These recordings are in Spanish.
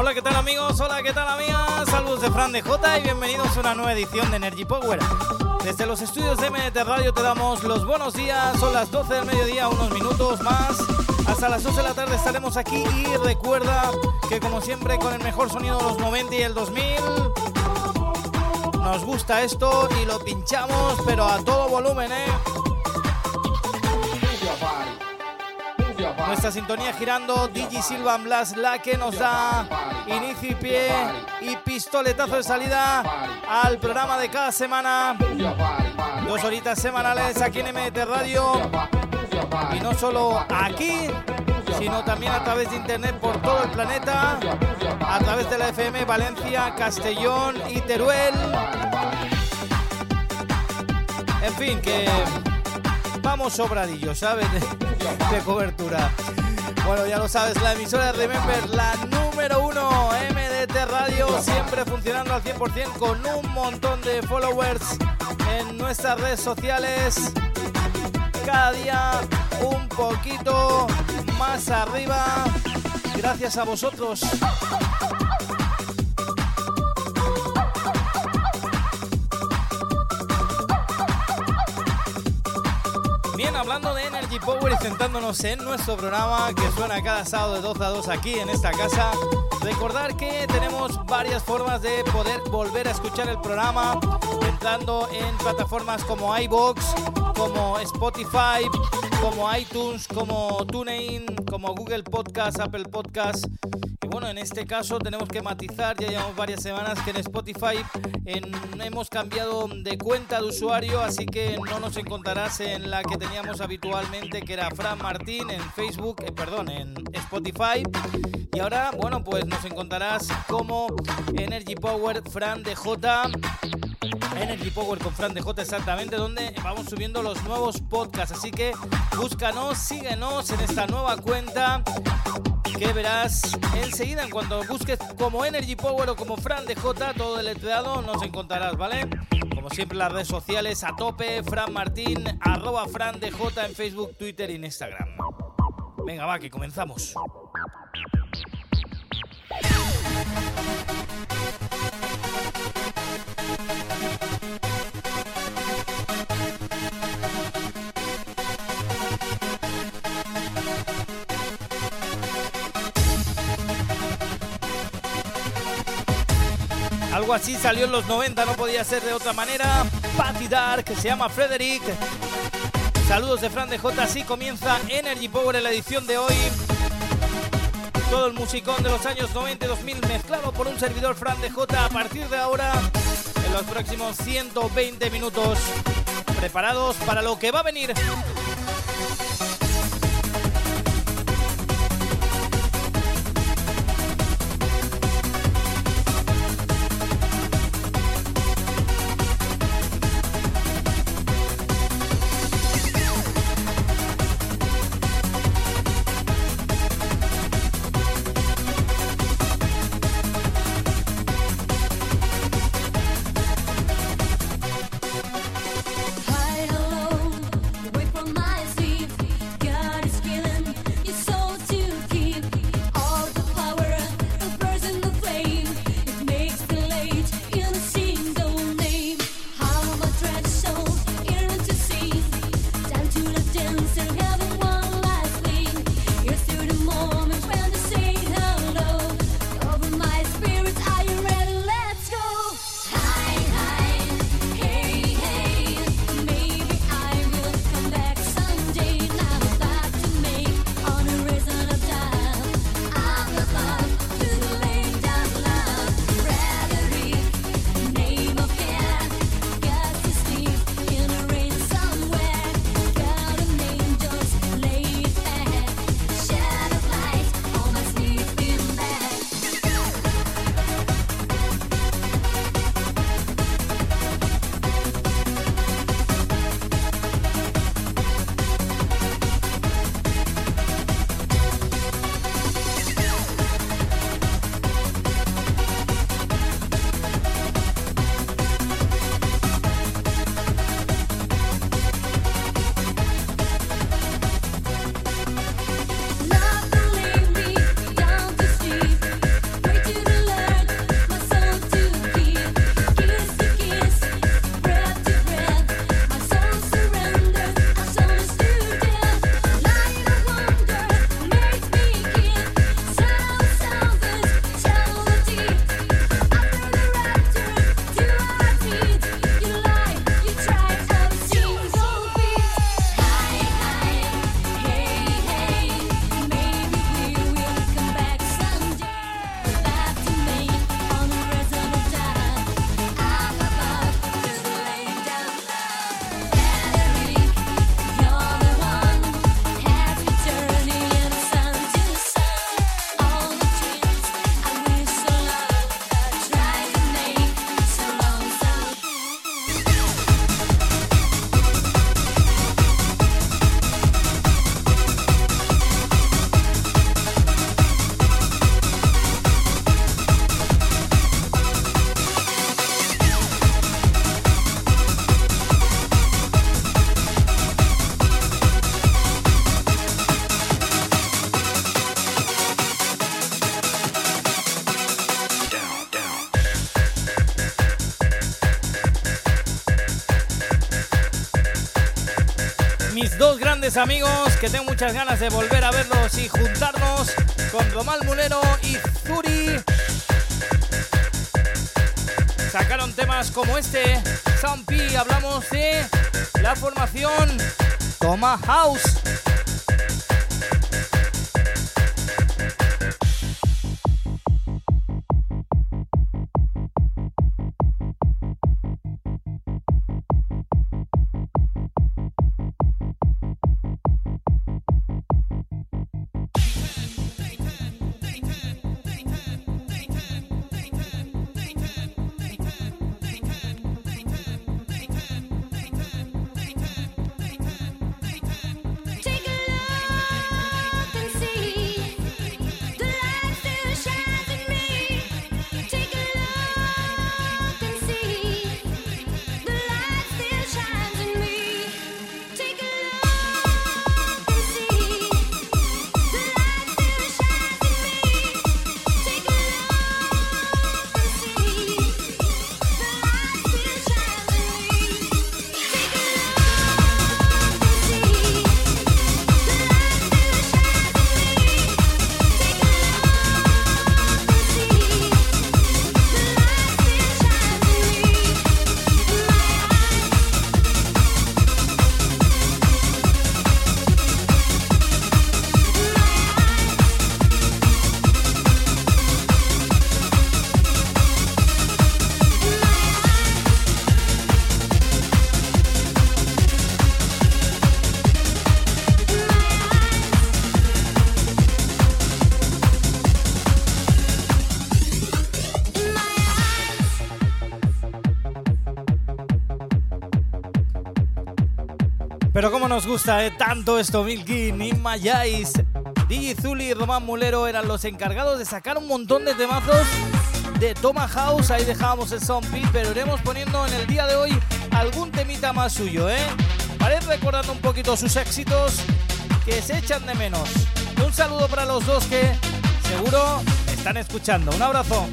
Hola, ¿qué tal amigos? Hola, ¿qué tal amigas? Saludos de Fran de J y bienvenidos a una nueva edición de Energy Power. Desde los estudios de MNT Radio te damos los buenos días, son las 12 del mediodía, unos minutos más. Hasta las 12 de la tarde estaremos aquí y recuerda que como siempre con el mejor sonido de los 90 y el 2000 nos gusta esto y lo pinchamos pero a todo volumen, ¿eh? Nuestra sintonía girando, Digi Silvan Blas, la que nos da inicio y pie y pistoletazo de salida al programa de cada semana. Dos horitas semanales aquí en MT Radio. Y no solo aquí, sino también a través de internet por todo el planeta, a través de la FM Valencia, Castellón y Teruel. En fin, que vamos sobradillos, ¿sabes? De cobertura. Bueno, ya lo sabes, la emisora de Remember, la número uno, MDT Radio, siempre funcionando al 100% con un montón de followers en nuestras redes sociales. Cada día un poquito más arriba. Gracias a vosotros. Bien, hablando de Energy Power y centrándonos en nuestro programa que suena cada sábado de 12 a 2 aquí en esta casa, recordar que tenemos varias formas de poder volver a escuchar el programa entrando en plataformas como iBox, como Spotify, como iTunes, como TuneIn, como Google Podcast, Apple Podcast bueno, en este caso tenemos que matizar, ya llevamos varias semanas que en Spotify hemos cambiado de cuenta de usuario, así que no nos encontrarás en la que teníamos habitualmente, que era Fran Martín en Facebook, eh, perdón, en Spotify. Y ahora, bueno, pues nos encontrarás como Energy Power Fran de J Energy Power con Fran de J exactamente, donde vamos subiendo los nuevos podcasts. Así que búscanos, síguenos en esta nueva cuenta que verás enseguida en cuando busques como Energy Power o como Fran de J, todo el letreado nos encontrarás, ¿vale? Como siempre las redes sociales a tope, Fran Martín, arroba Fran de J en Facebook, Twitter y Instagram. Venga, va, que comenzamos. Así salió en los 90, no podía ser de otra manera. Patty Dark, se llama Frederick. Saludos de Fran de J. Así comienza Energy Power en la edición de hoy. Todo el musicón de los años 90 y 2000 mezclado por un servidor Fran de J. A partir de ahora, en los próximos 120 minutos, preparados para lo que va a venir. Amigos que tengo muchas ganas de volver a verlos y juntarnos con Romal Mulero y Zuri. Sacaron temas como este, P hablamos de la formación Toma House. Pero como nos gusta eh, tanto esto, Milkin, Inma Yais, DJ Zuli y Román Mulero eran los encargados de sacar un montón de temazos de Toma House. Ahí dejábamos el Beat, pero iremos poniendo en el día de hoy algún temita más suyo, ¿eh? Parece recordando un poquito sus éxitos que se echan de menos. Un saludo para los dos que seguro están escuchando. Un abrazo.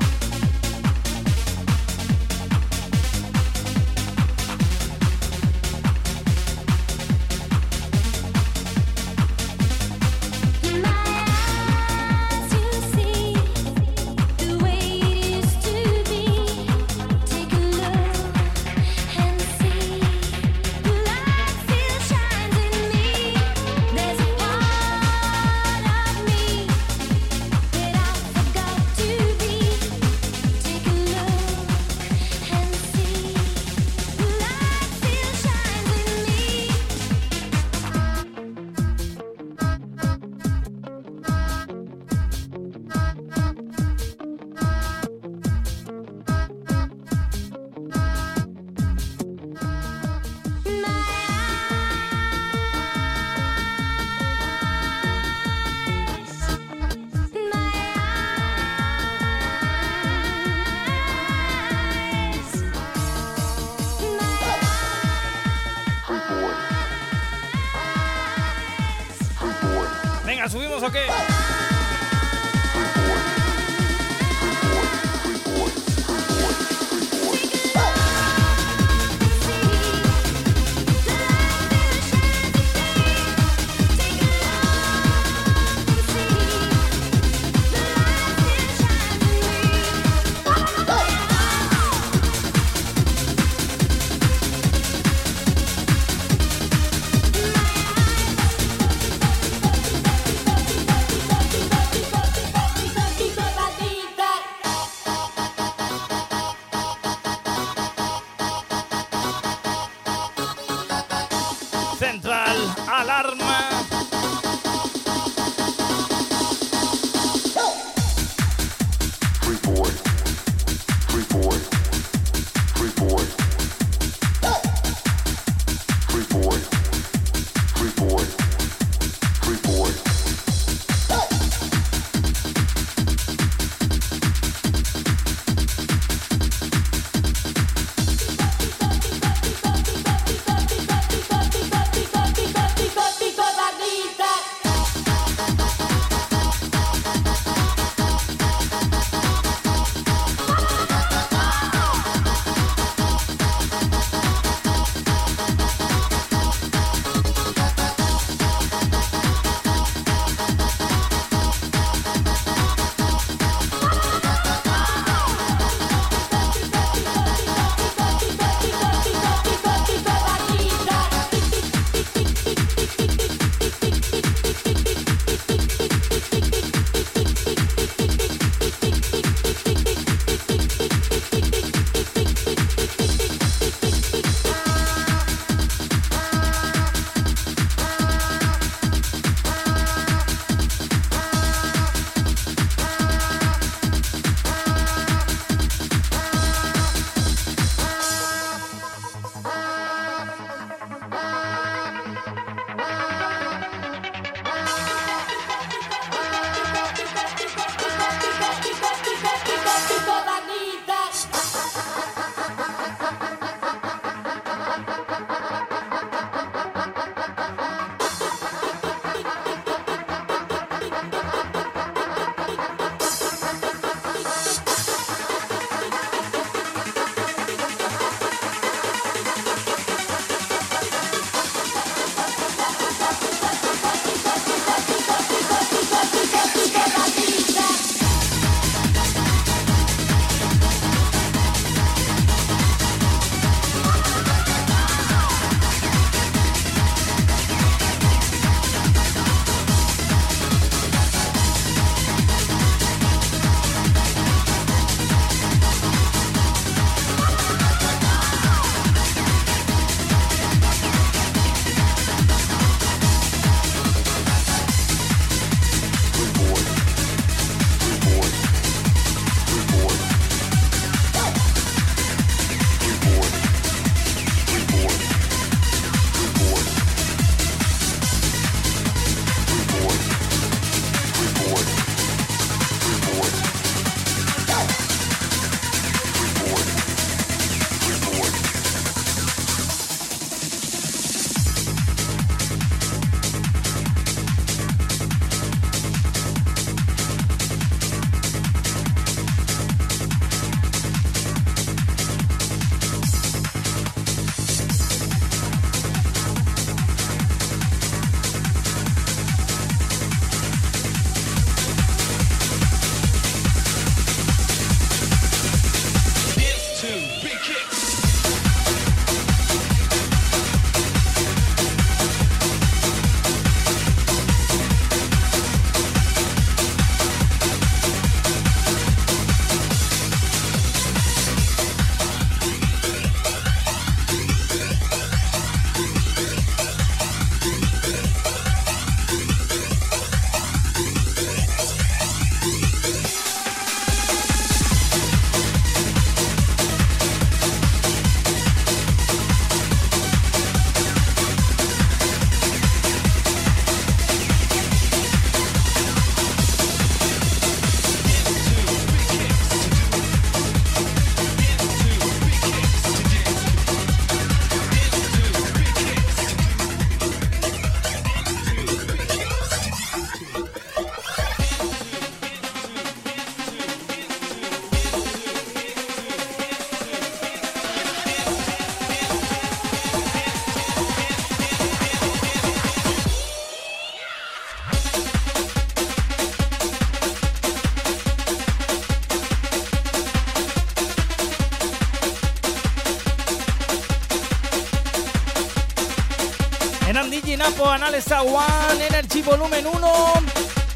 Analesa One, Energy Volumen 1.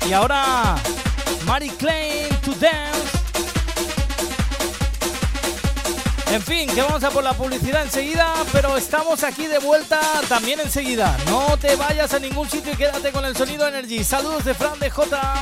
Y ahora, Mary to Dance. En fin, que vamos a por la publicidad enseguida, pero estamos aquí de vuelta también enseguida. No te vayas a ningún sitio y quédate con el sonido Energy. Saludos de Fran de J.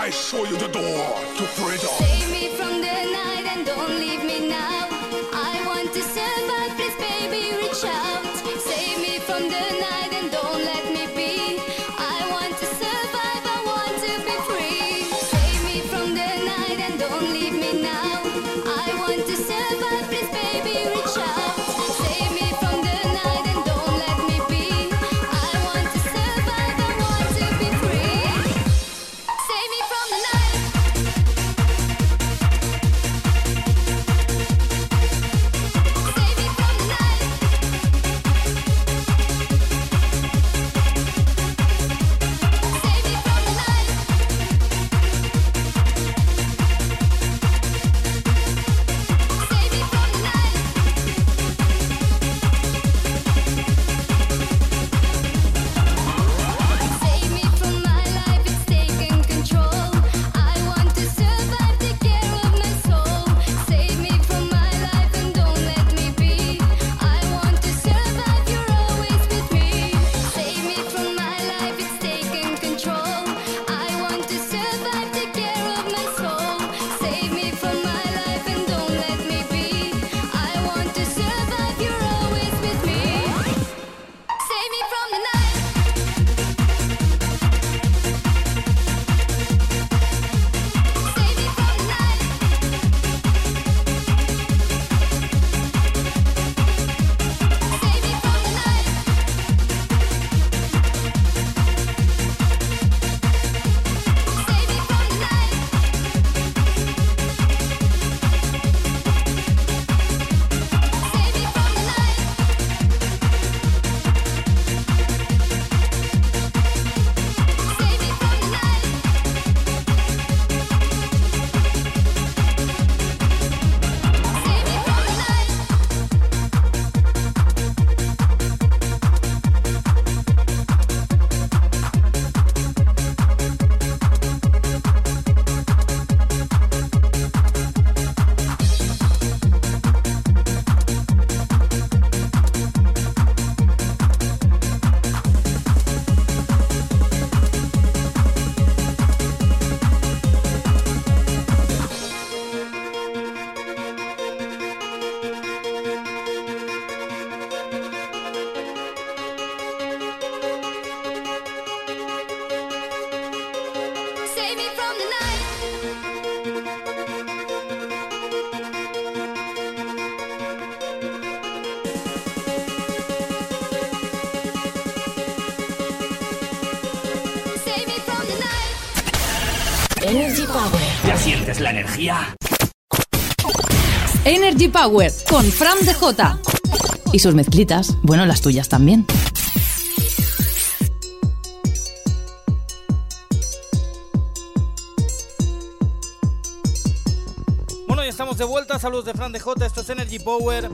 I show you the door to freedom. Save me from the night. Power. ¿Ya sientes la energía? Energy Power con Fran DJ. Y sus mezclitas, bueno, las tuyas también. Bueno, ya estamos de vuelta. Saludos de Fran DJ. Esto es Energy Power.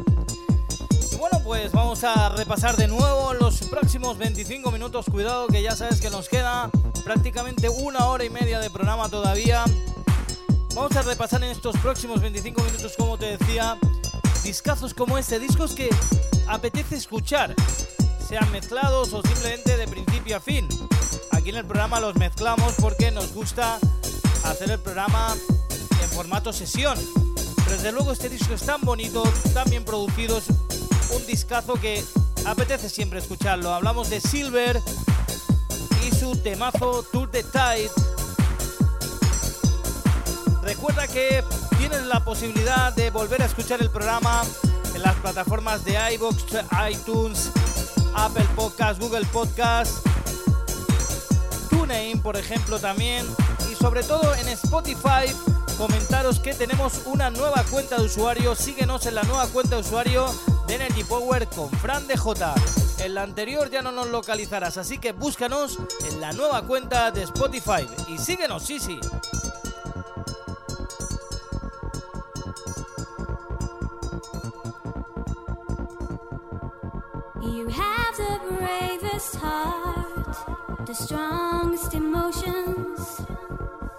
Bueno, pues vamos a repasar de nuevo los próximos 25 minutos. Cuidado que ya sabes que nos queda prácticamente una hora y media de programa todavía. Vamos a repasar en estos próximos 25 minutos, como te decía, discazos como este, discos que apetece escuchar, sean mezclados o simplemente de principio a fin. Aquí en el programa los mezclamos porque nos gusta hacer el programa en formato sesión. Pero desde luego este disco es tan bonito, tan bien producido, un discazo que apetece siempre escucharlo. Hablamos de Silver y su temazo Tour de Tide. Recuerda que tienes la posibilidad de volver a escuchar el programa en las plataformas de iVoox, iTunes, Apple Podcast, Google Podcast, TuneIn, por ejemplo, también. Y sobre todo en Spotify, comentaros que tenemos una nueva cuenta de usuario. Síguenos en la nueva cuenta de usuario de Energy Power con Fran DJ. En la anterior ya no nos localizarás, así que búscanos en la nueva cuenta de Spotify. Y síguenos, sí, sí. You have the bravest heart, the strongest emotions.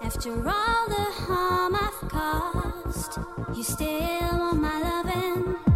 After all the harm I've caused, you still want my loving.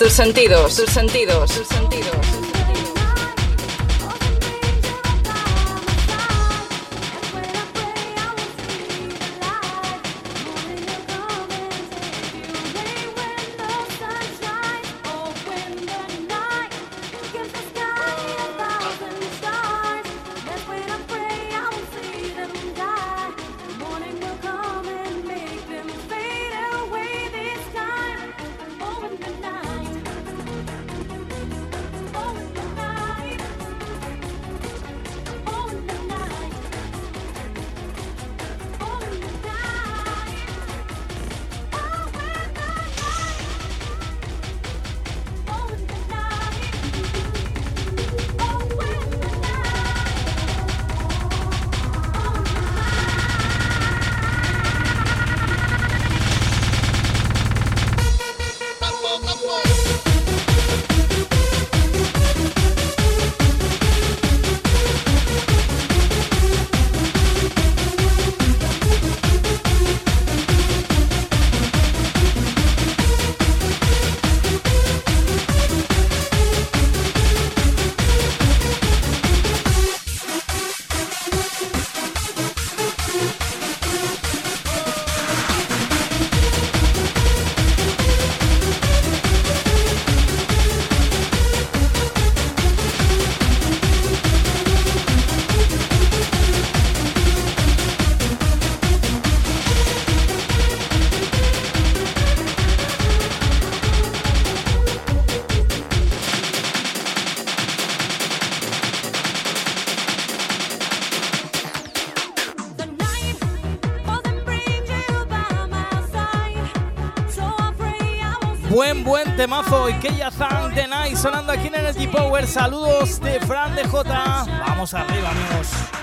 tus sentidos, tus sentidos, tus sentidos. Temazo. Y que ya Thank the Night sonando aquí en Energy Power. Saludos de Fran de J. Vamos arriba, amigos.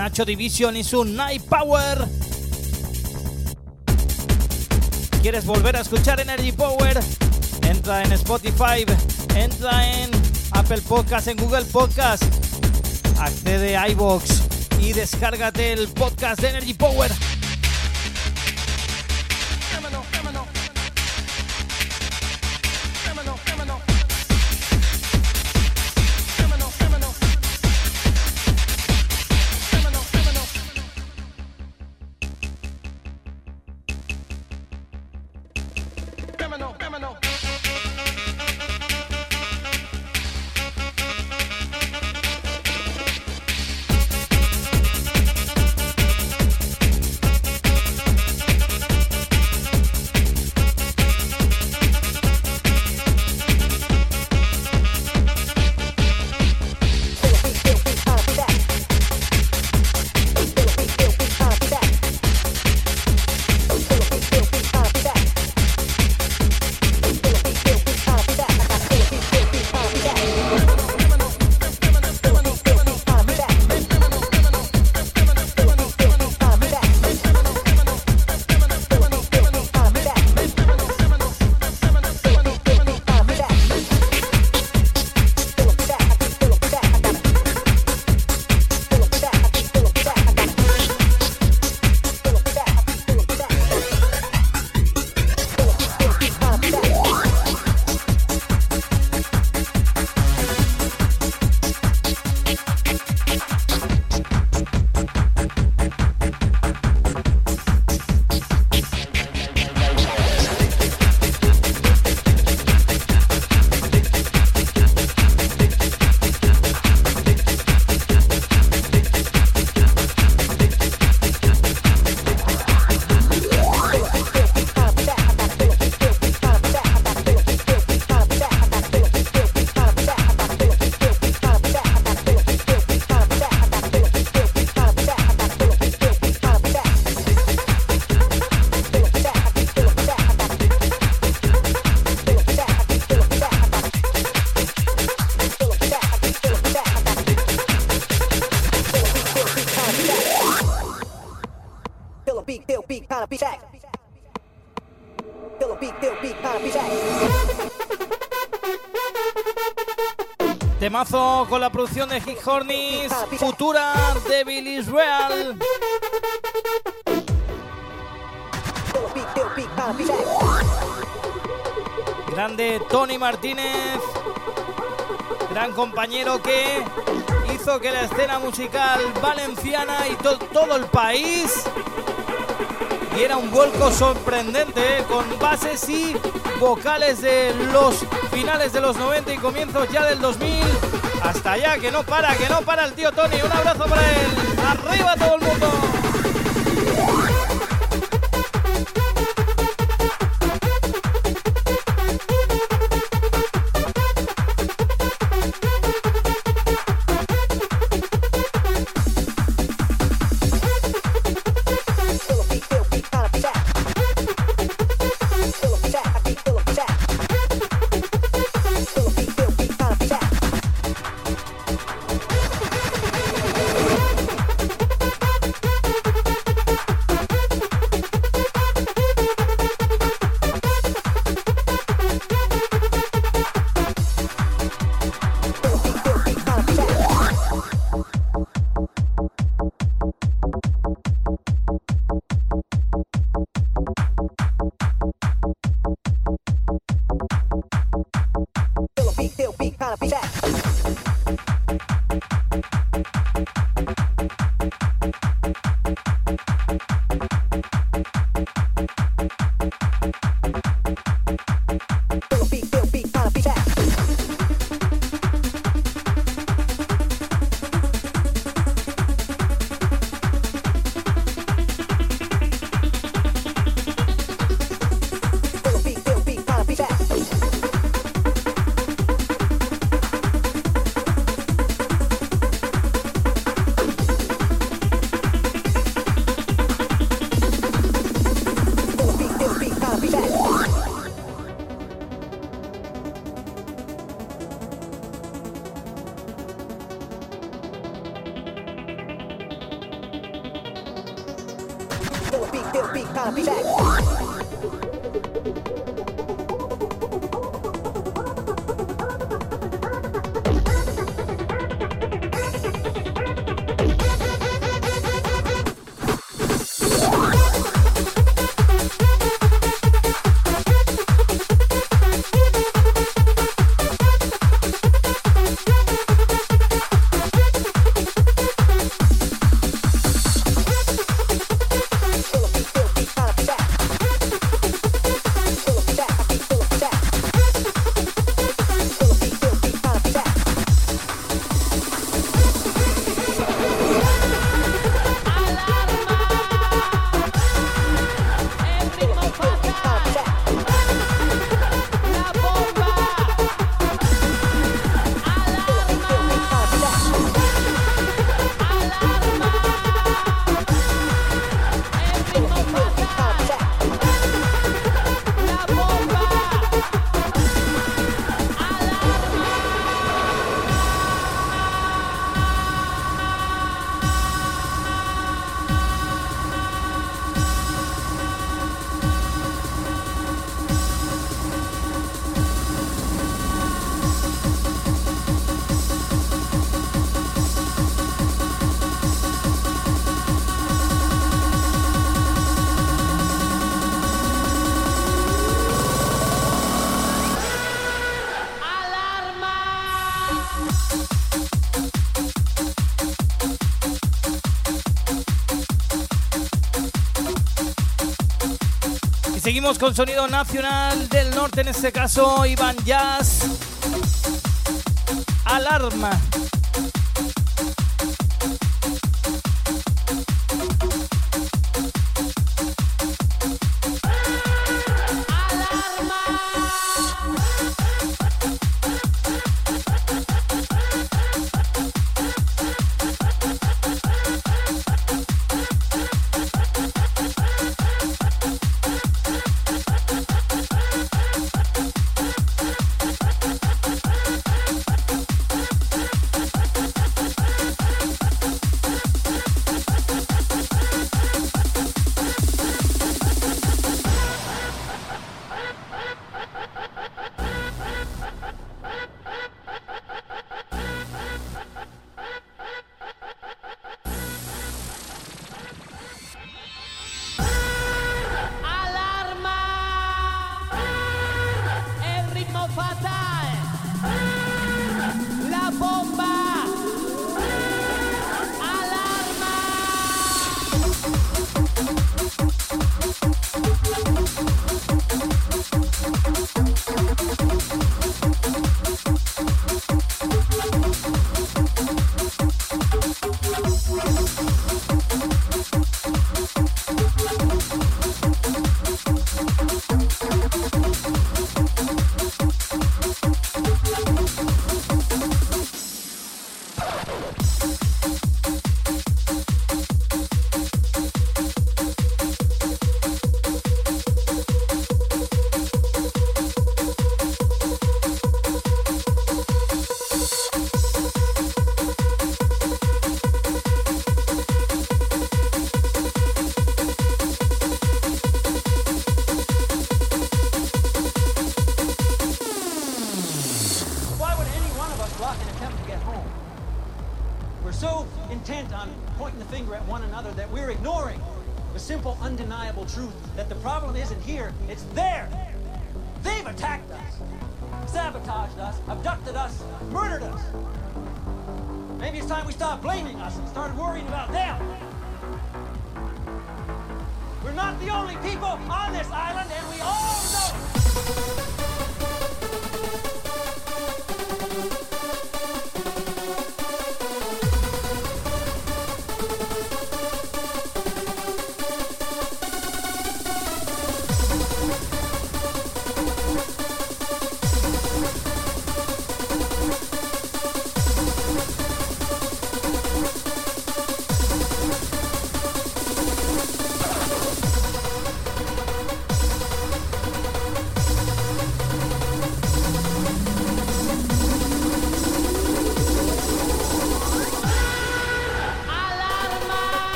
Nacho Division y su Night Power. ¿Quieres volver a escuchar Energy Power? Entra en Spotify, entra en Apple Podcast, en Google Podcast, accede a iBox y descárgate el podcast de Energy Power. Con la producción de Hit Hornis, Futura de Billy Israel. Grande Tony Martínez, gran compañero que hizo que la escena musical valenciana y to- todo el país diera un vuelco sorprendente ¿eh? con bases y vocales de los finales de los 90 y comienzos ya del 2000 hasta allá que no para, que no para el tío Tony. Un abrazo para él. Arriba todo el mundo. Check. Seguimos con sonido nacional del norte, en este caso Iván Jazz. Alarma.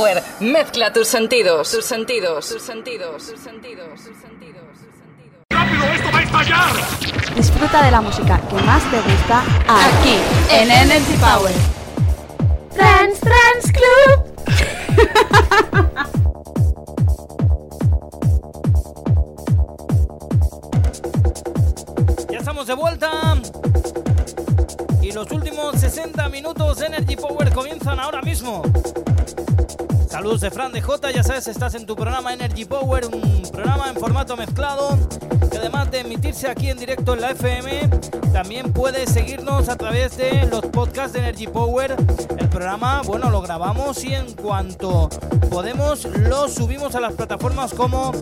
Power. Mezcla tus sentidos, tus sentidos, tus sentidos, tus sentidos, tus sentidos. Disfruta de la música que más te gusta aquí en Energy Power. Trans Trans Club. De Fran de J, ya sabes, estás en tu programa Energy Power, un programa en formato mezclado que además de emitirse aquí en directo en la FM, también puedes seguirnos a través de los podcasts de Energy Power. El programa, bueno, lo grabamos y en cuanto podemos lo subimos a las plataformas como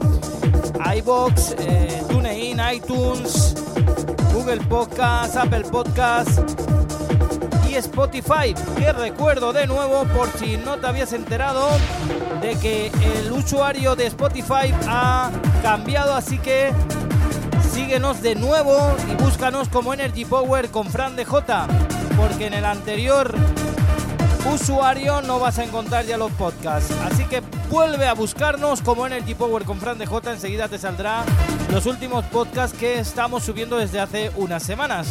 iBox, eh, TuneIn, iTunes, Google Podcast, Apple Podcast Spotify. Que recuerdo de nuevo, por si no te habías enterado, de que el usuario de Spotify ha cambiado, así que síguenos de nuevo y búscanos como Energy Power con Fran de J, porque en el anterior usuario no vas a encontrar ya los podcasts. Así que vuelve a buscarnos como Energy Power con Fran de J, enseguida te saldrá los últimos podcasts que estamos subiendo desde hace unas semanas.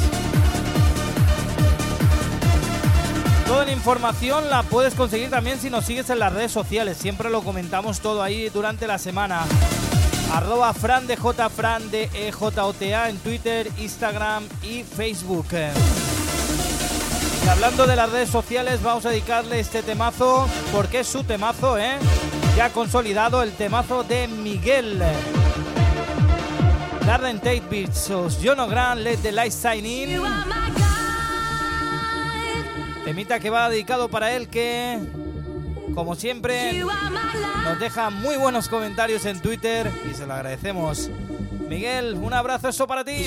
Toda la información la puedes conseguir también si nos sigues en las redes sociales. Siempre lo comentamos todo ahí durante la semana. Arroba Fran de J, de EJOTA en Twitter, Instagram y Facebook. Y hablando de las redes sociales, vamos a dedicarle este temazo, porque es su temazo, ¿eh? Ya consolidado el temazo de Miguel. Garden Tate Beats, Jono Gran, Let the Light Shine In. Temita que va dedicado para él que, como siempre, nos deja muy buenos comentarios en Twitter y se lo agradecemos. Miguel, un abrazo eso para ti.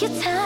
You touch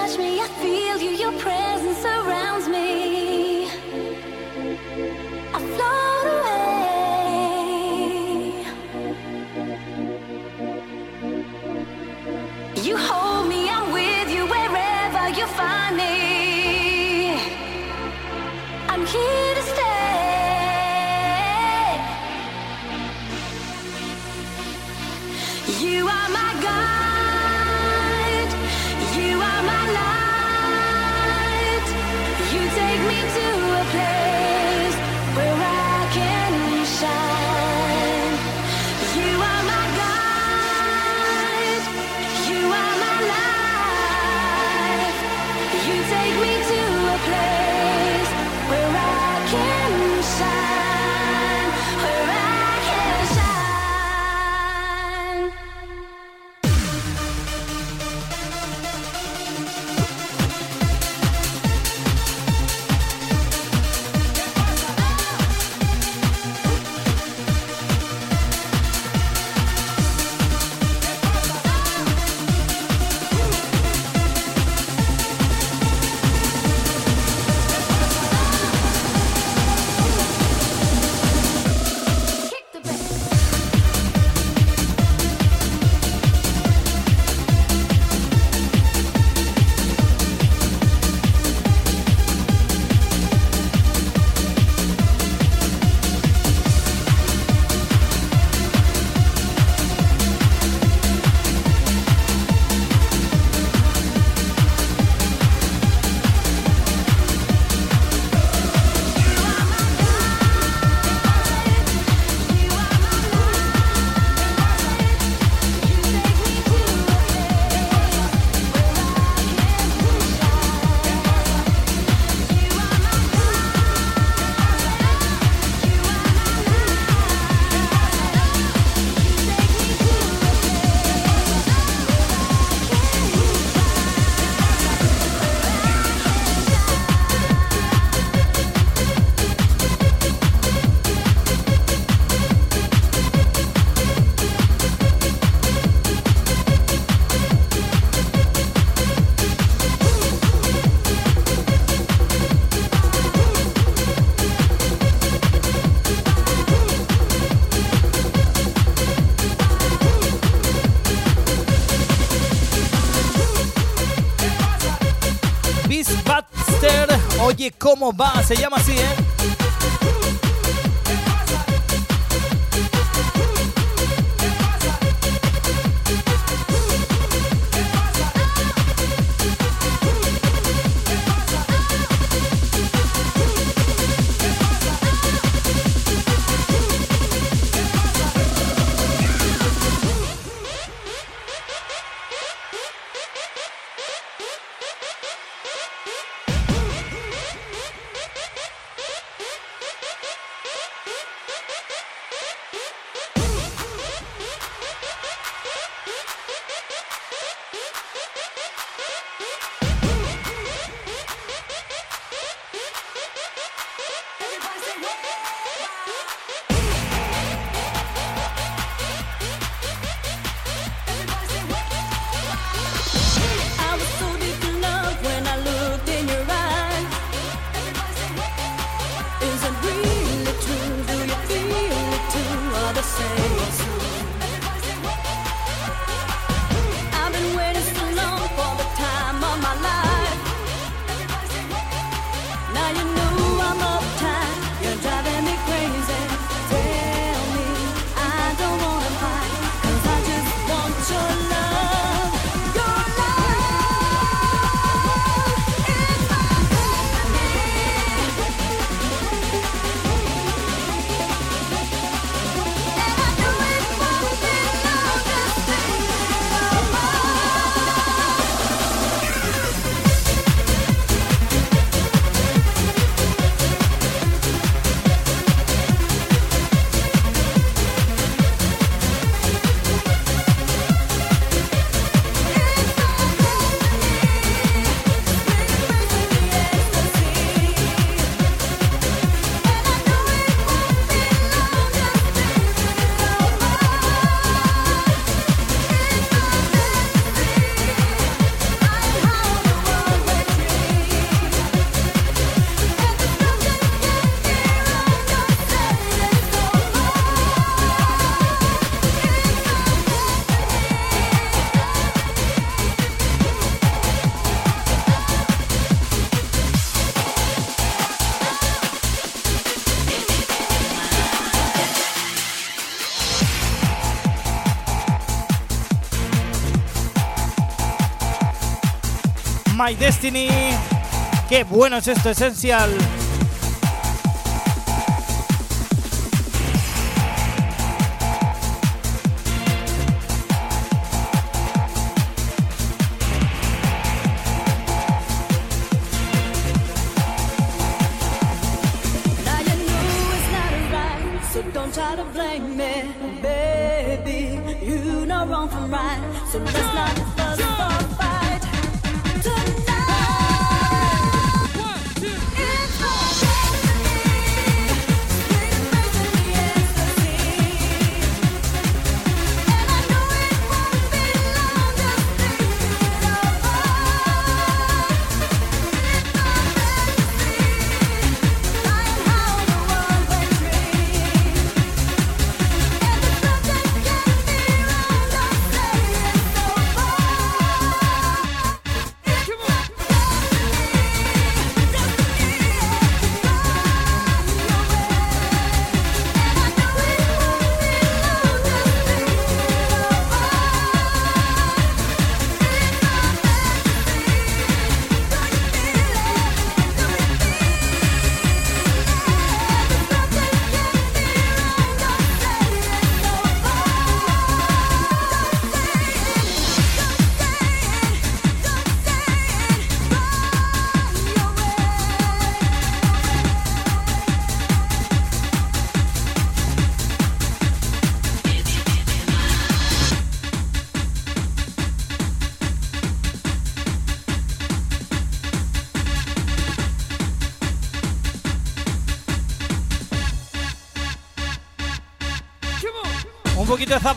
¿Cómo va? Se llama así, ¿eh? My Destiny. Qué bueno es esto, Essential.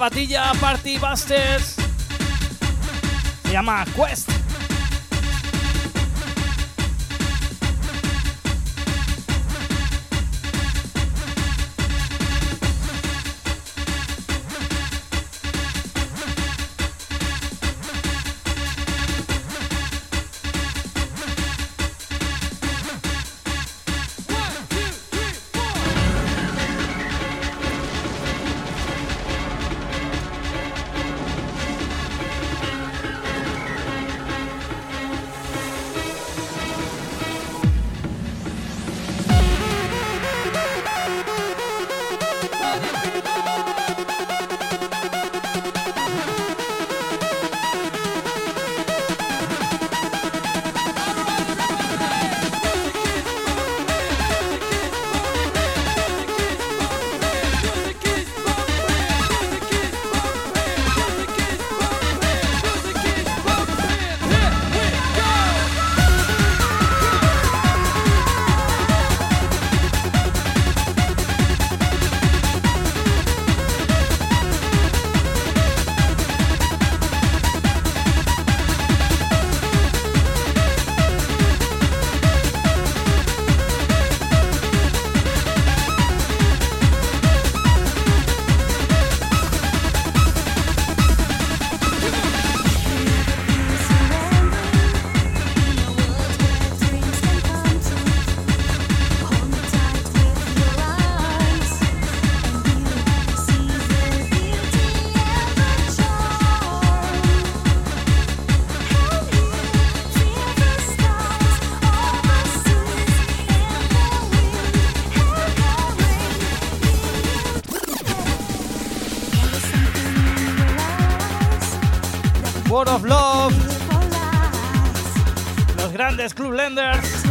Zapatilla Party Busters. Se llama Quest. Of Love. Los grandes Club Lenders.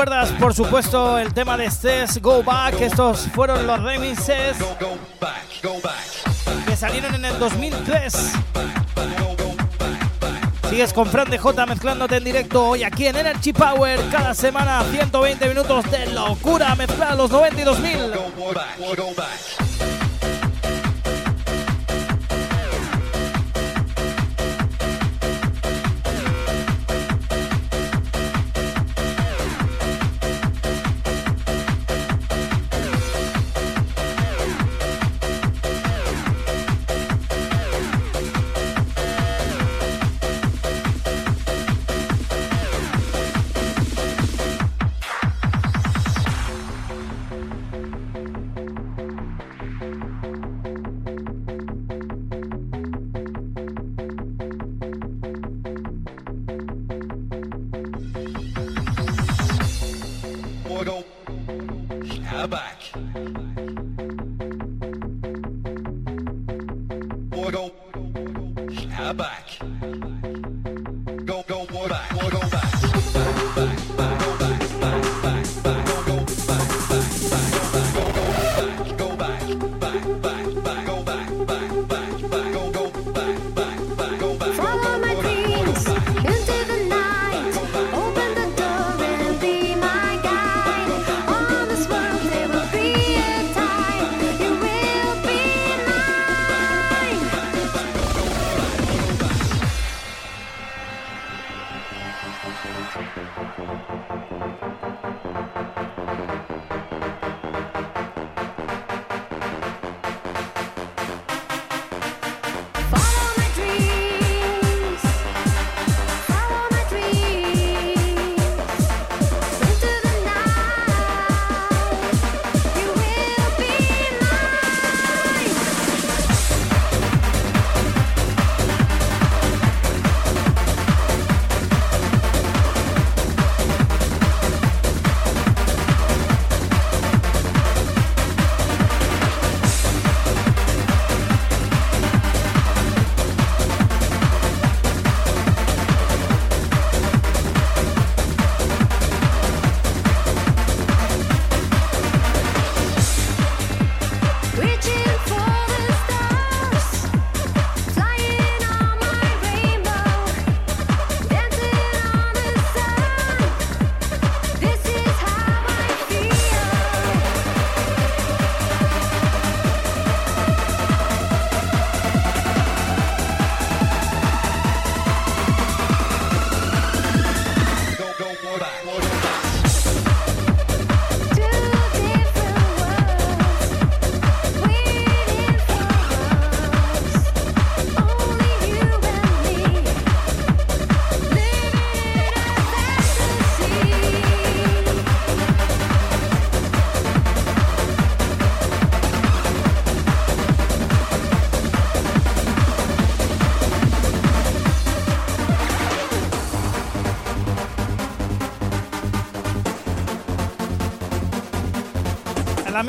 ¿Recuerdas, por supuesto, el tema de Stess Go Back? Estos fueron los remixes que salieron en el 2003. Sigues con Fran de J mezclándote en directo hoy aquí en Energy Power. Cada semana 120 minutos de locura mezclada los 92.000.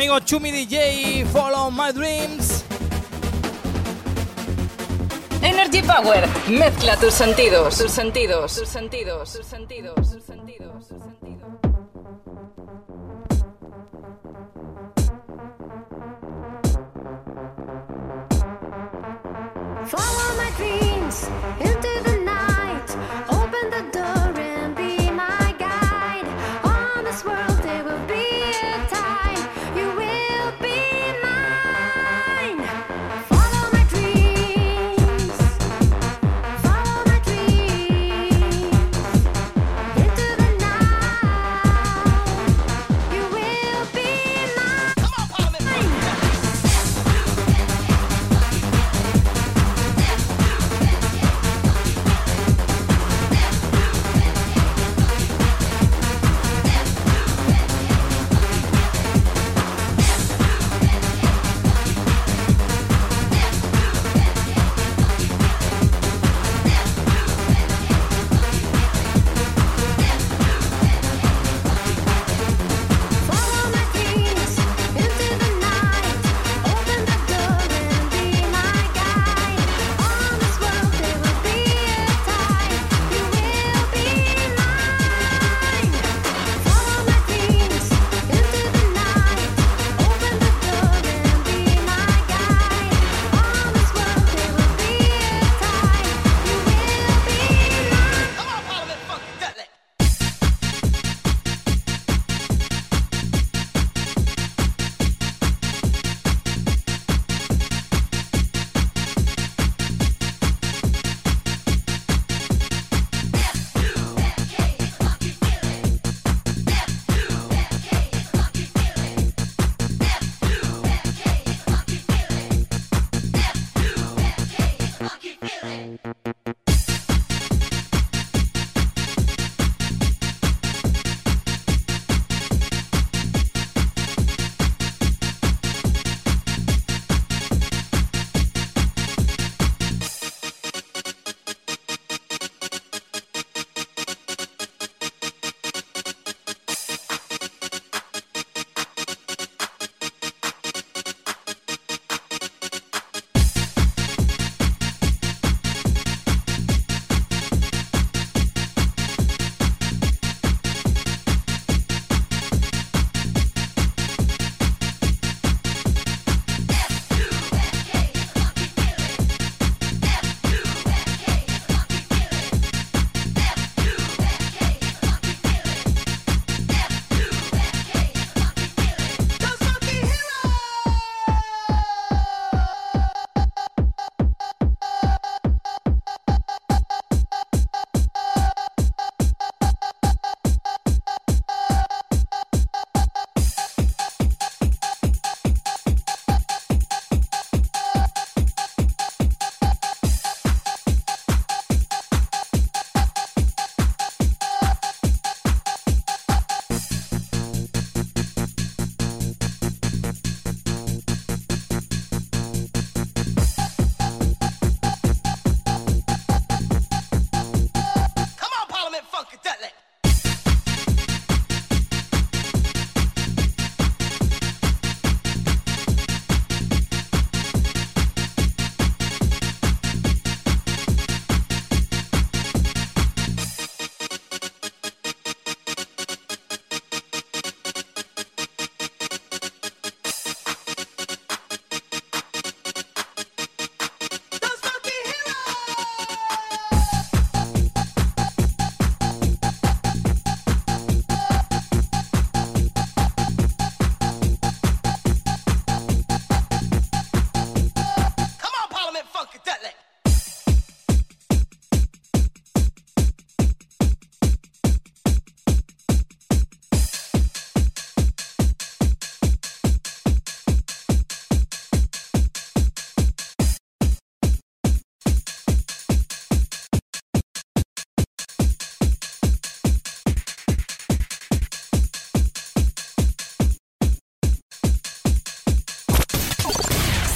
amigo Chumi DJ, Follow My Dreams. Energy Power. Mezcla tus sentidos. Tus sentidos. Tus sentidos. Tus sentidos.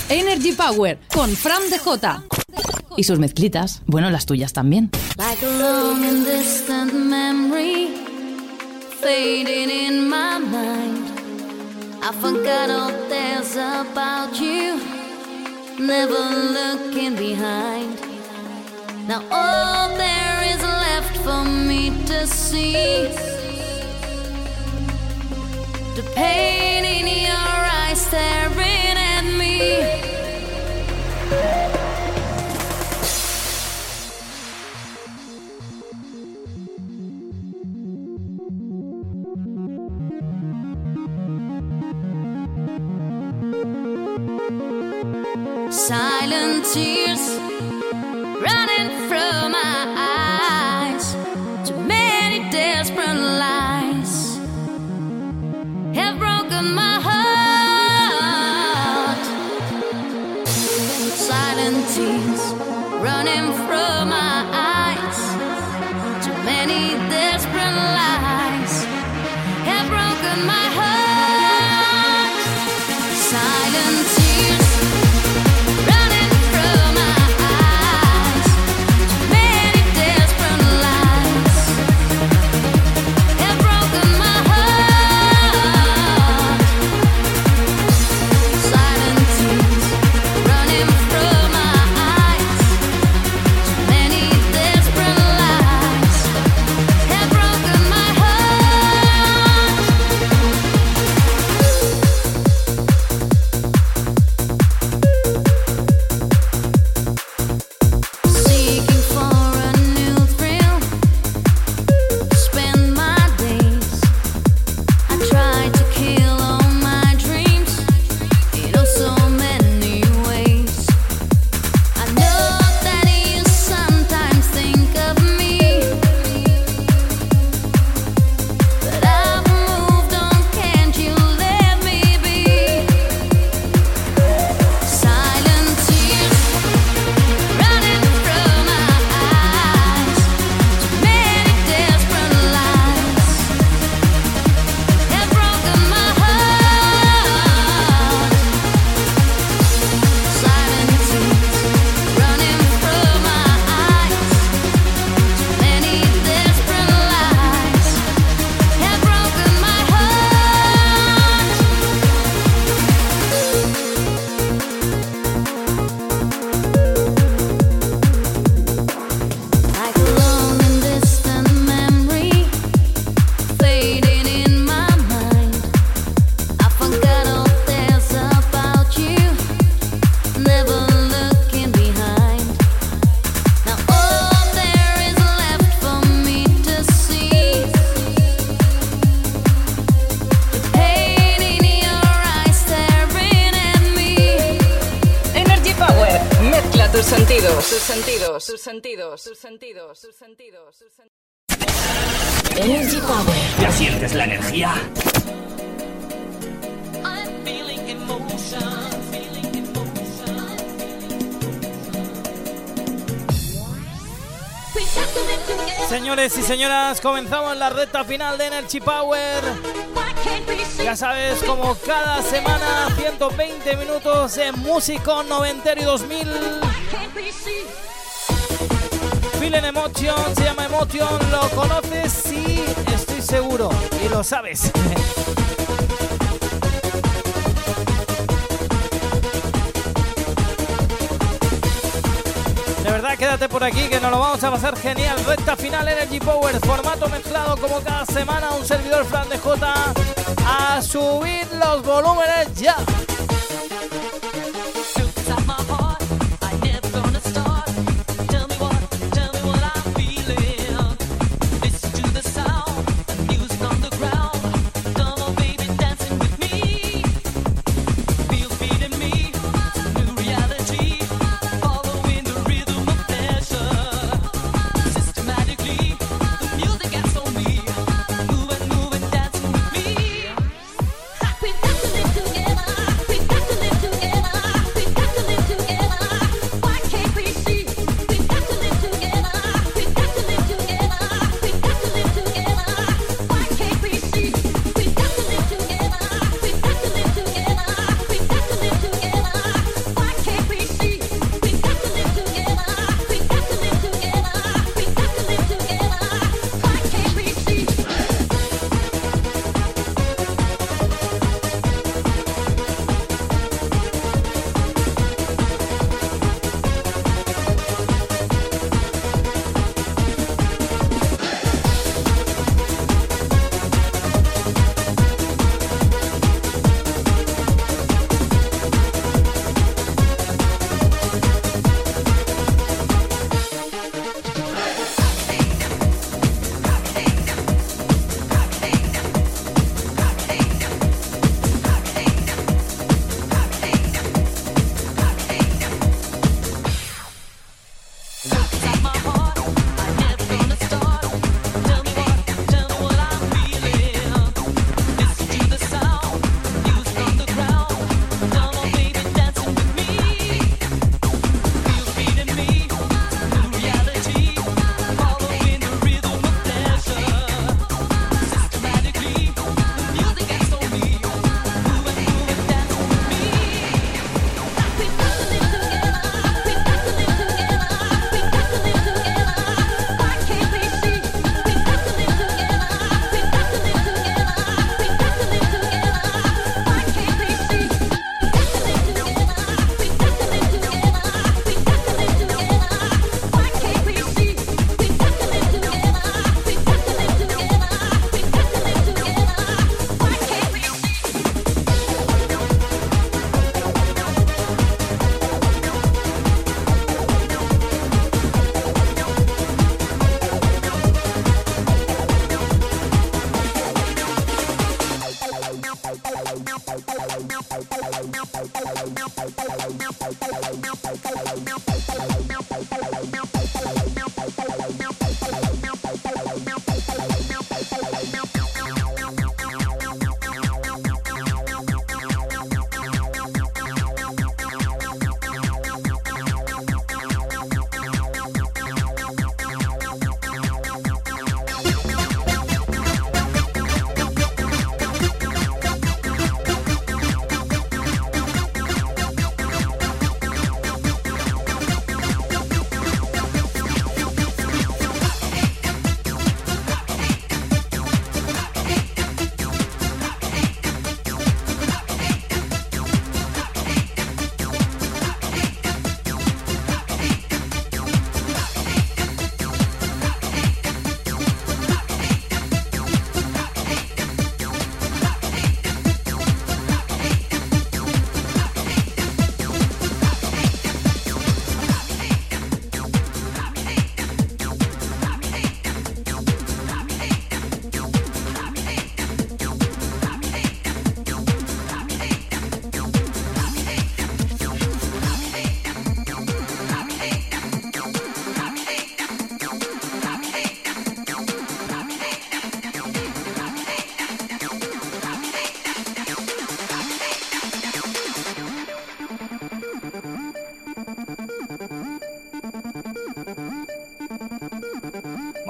Energy Power con Fran DJ. Y sus mezclitas, bueno, las tuyas también. Like a long and distant memory fading in my mind. I forgot all there's about you, never looking behind. Now all there is left for me to see. The pain in your eyes staring sentidos. Tus sentidos. Tus sentidos. Tus sentidos. Tus sentidos. Sentidos. Energy Power. ¿Ya sientes la energía? Señores y señoras, comenzamos la recta final de Energy Power. Ya sabes, como cada semana, 120 minutos en músico noventero y 2000. Feeling Emotion, se llama Emotion, ¿lo conoces? Sí, estoy seguro, y lo sabes. verdad, quédate por aquí que nos lo vamos a pasar genial. Recta final Energy Power, formato mezclado como cada semana. Un servidor Fran de J. A subir los volúmenes ya.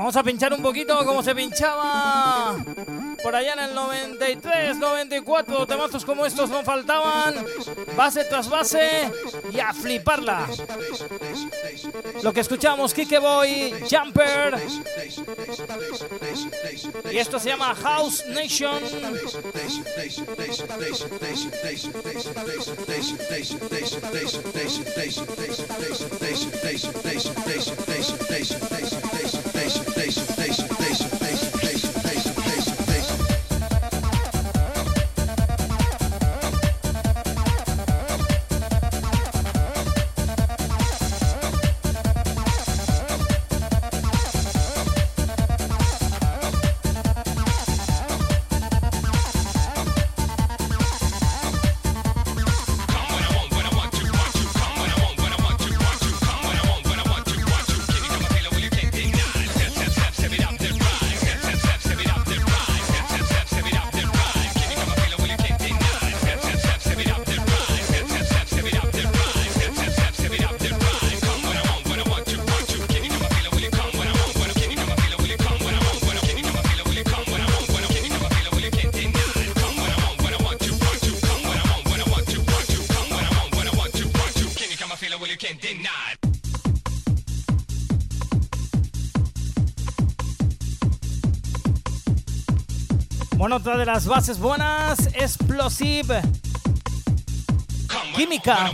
Vamos a pinchar un poquito como se pinchaba por allá en el 93, 94. Temazos como estos no faltaban. Base tras base y a fliparla. Lo que escuchamos, Kike Boy, Jumper. Y esto se llama House Nation. Bueno, otra de las bases buenas, Explosive. Química.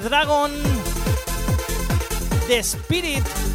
Dragon. The Spirit.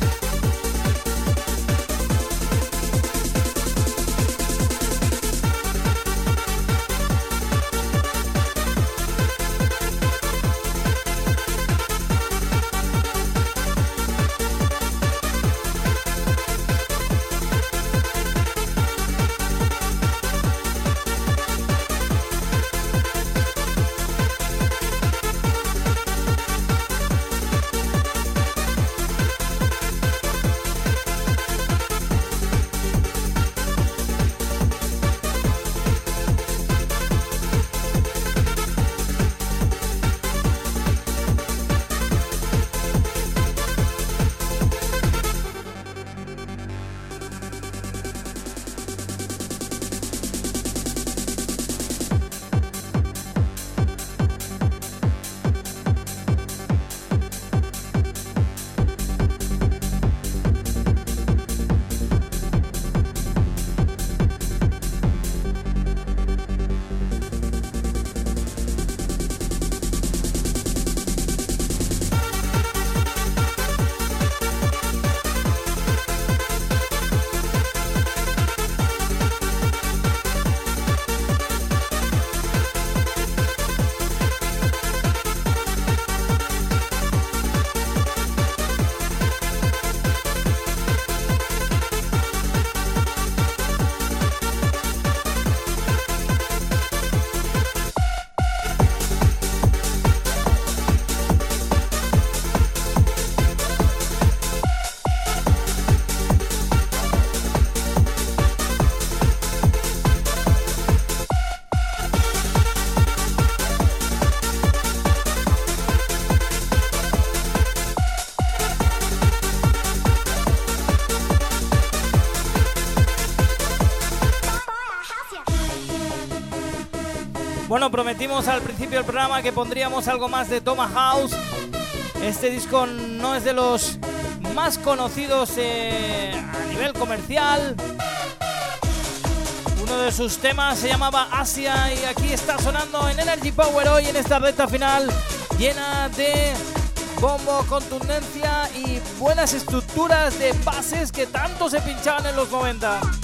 Prometimos al principio del programa que pondríamos algo más de Thomas House. Este disco no es de los más conocidos eh, a nivel comercial. Uno de sus temas se llamaba Asia y aquí está sonando en Energy Power hoy en esta recta final llena de bombo, contundencia y buenas estructuras de bases que tanto se pinchaban en los 90.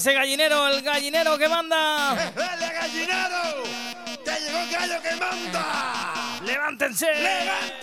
Ese gallinero, el gallinero que manda. ¡Dale, gallinero! ¡Ya llegó el gallo que manda! ¡Levántense! ¡Levántense!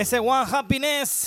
Ese One Happiness.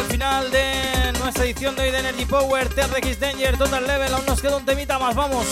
Al final de nuestra edición de hoy de Energy Power, TRX Danger, Total Level, aún nos queda un temita más, vamos.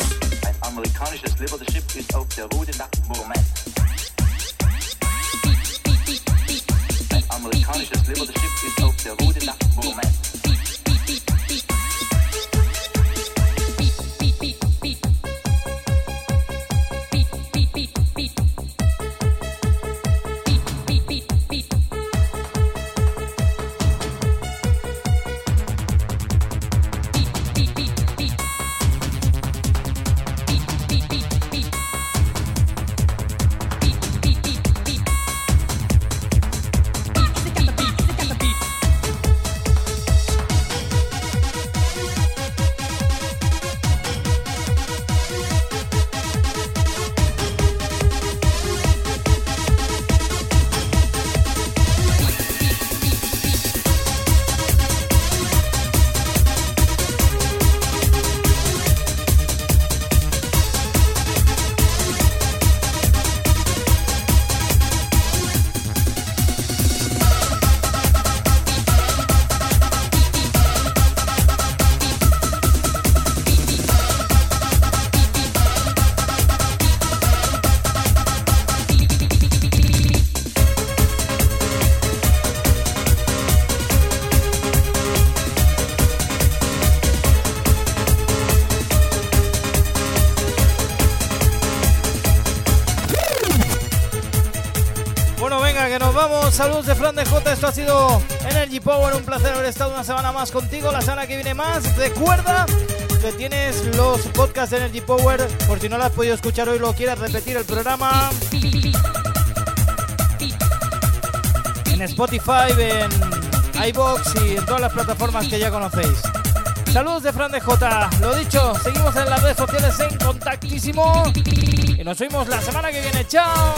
Saludos de Fran de J. Esto ha sido Energy Power. Un placer haber estado una semana más contigo. La semana que viene más. Recuerda que tienes los podcasts de Energy Power. Por si no lo has podido escuchar hoy, lo quieras repetir el programa. En Spotify, en iBox y en todas las plataformas que ya conocéis. Saludos de Fran de J. Lo dicho, seguimos en las redes sociales en contactísimo. Y nos vemos la semana que viene. ¡Chao!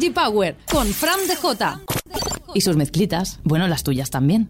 Energy Power con Fran de J. Y sus mezclitas, bueno, las tuyas también.